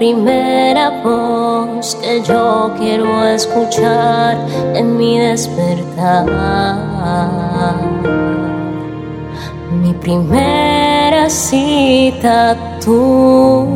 primera voz que yo quiero escuchar en mi despertar. Mi primera cita tú.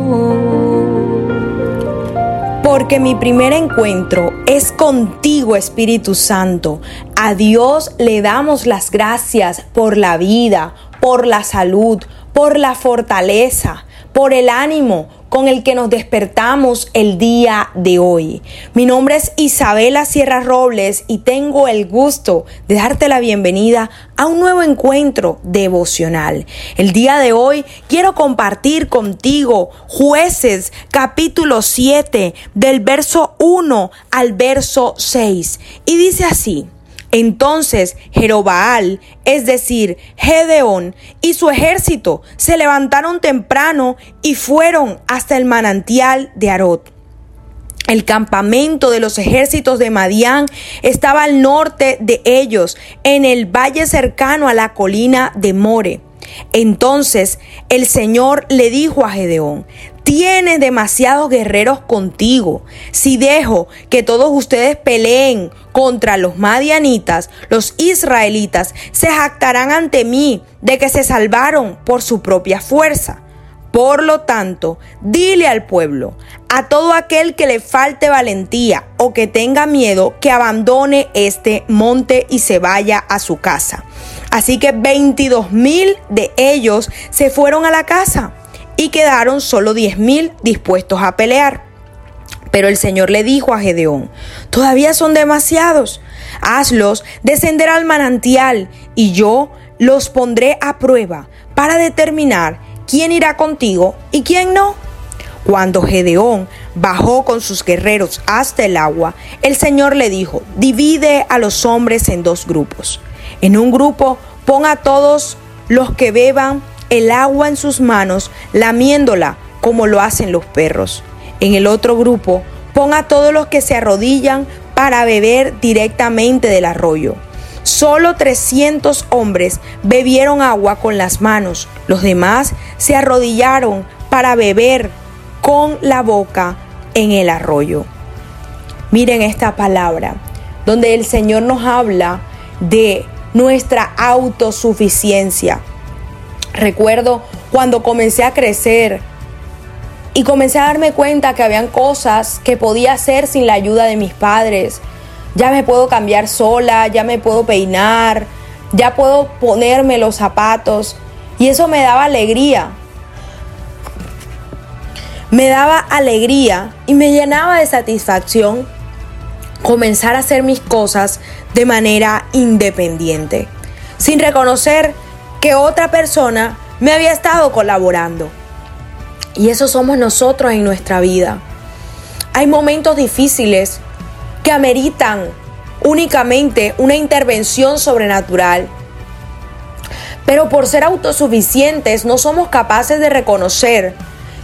Porque mi primer encuentro es contigo, Espíritu Santo. A Dios le damos las gracias por la vida, por la salud, por la fortaleza, por el ánimo con el que nos despertamos el día de hoy. Mi nombre es Isabela Sierra Robles y tengo el gusto de darte la bienvenida a un nuevo encuentro devocional. El día de hoy quiero compartir contigo jueces capítulo 7 del verso 1 al verso 6 y dice así. Entonces Jerobaal, es decir, Gedeón y su ejército se levantaron temprano y fueron hasta el manantial de Arot. El campamento de los ejércitos de Madián estaba al norte de ellos, en el valle cercano a la colina de More. Entonces el Señor le dijo a Gedeón, tienes demasiados guerreros contigo. Si dejo que todos ustedes peleen contra los madianitas, los israelitas se jactarán ante mí de que se salvaron por su propia fuerza. Por lo tanto, dile al pueblo, a todo aquel que le falte valentía o que tenga miedo, que abandone este monte y se vaya a su casa. Así que 22 mil de ellos se fueron a la casa y quedaron solo 10 mil dispuestos a pelear. Pero el Señor le dijo a Gedeón, todavía son demasiados, hazlos descender al manantial y yo los pondré a prueba para determinar quién irá contigo y quién no. Cuando Gedeón bajó con sus guerreros hasta el agua, el Señor le dijo, divide a los hombres en dos grupos. En un grupo pon a todos los que beban el agua en sus manos, lamiéndola como lo hacen los perros. En el otro grupo, pon a todos los que se arrodillan para beber directamente del arroyo. Solo 300 hombres bebieron agua con las manos, los demás se arrodillaron para beber con la boca en el arroyo. Miren esta palabra, donde el Señor nos habla de nuestra autosuficiencia. Recuerdo cuando comencé a crecer y comencé a darme cuenta que habían cosas que podía hacer sin la ayuda de mis padres. Ya me puedo cambiar sola, ya me puedo peinar, ya puedo ponerme los zapatos y eso me daba alegría. Me daba alegría y me llenaba de satisfacción comenzar a hacer mis cosas de manera independiente, sin reconocer que otra persona me había estado colaborando. Y eso somos nosotros en nuestra vida. Hay momentos difíciles que ameritan únicamente una intervención sobrenatural. Pero por ser autosuficientes no somos capaces de reconocer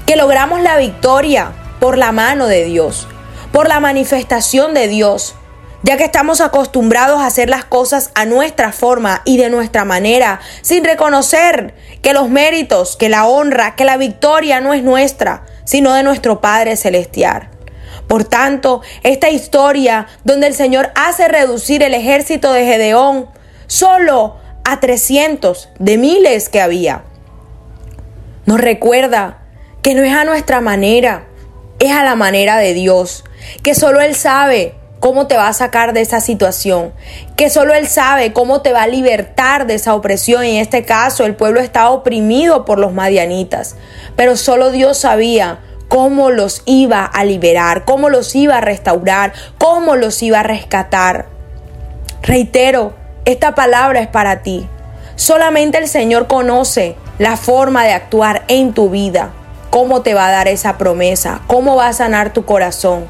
que logramos la victoria por la mano de Dios, por la manifestación de Dios, ya que estamos acostumbrados a hacer las cosas a nuestra forma y de nuestra manera, sin reconocer que los méritos, que la honra, que la victoria no es nuestra, sino de nuestro Padre Celestial. Por tanto, esta historia donde el Señor hace reducir el ejército de Gedeón solo a 300 de miles que había, nos recuerda que no es a nuestra manera, es a la manera de Dios, que solo Él sabe cómo te va a sacar de esa situación, que solo Él sabe cómo te va a libertar de esa opresión. En este caso, el pueblo estaba oprimido por los madianitas, pero solo Dios sabía cómo los iba a liberar, cómo los iba a restaurar, cómo los iba a rescatar. Reitero, esta palabra es para ti. Solamente el Señor conoce la forma de actuar en tu vida, cómo te va a dar esa promesa, cómo va a sanar tu corazón.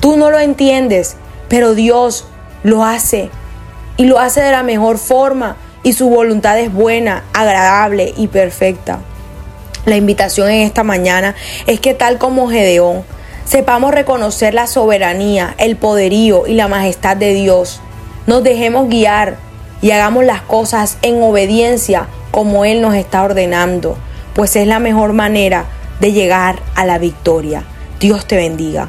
Tú no lo entiendes, pero Dios lo hace y lo hace de la mejor forma y su voluntad es buena, agradable y perfecta. La invitación en esta mañana es que tal como Gedeón, sepamos reconocer la soberanía, el poderío y la majestad de Dios. Nos dejemos guiar y hagamos las cosas en obediencia como Él nos está ordenando, pues es la mejor manera de llegar a la victoria. Dios te bendiga.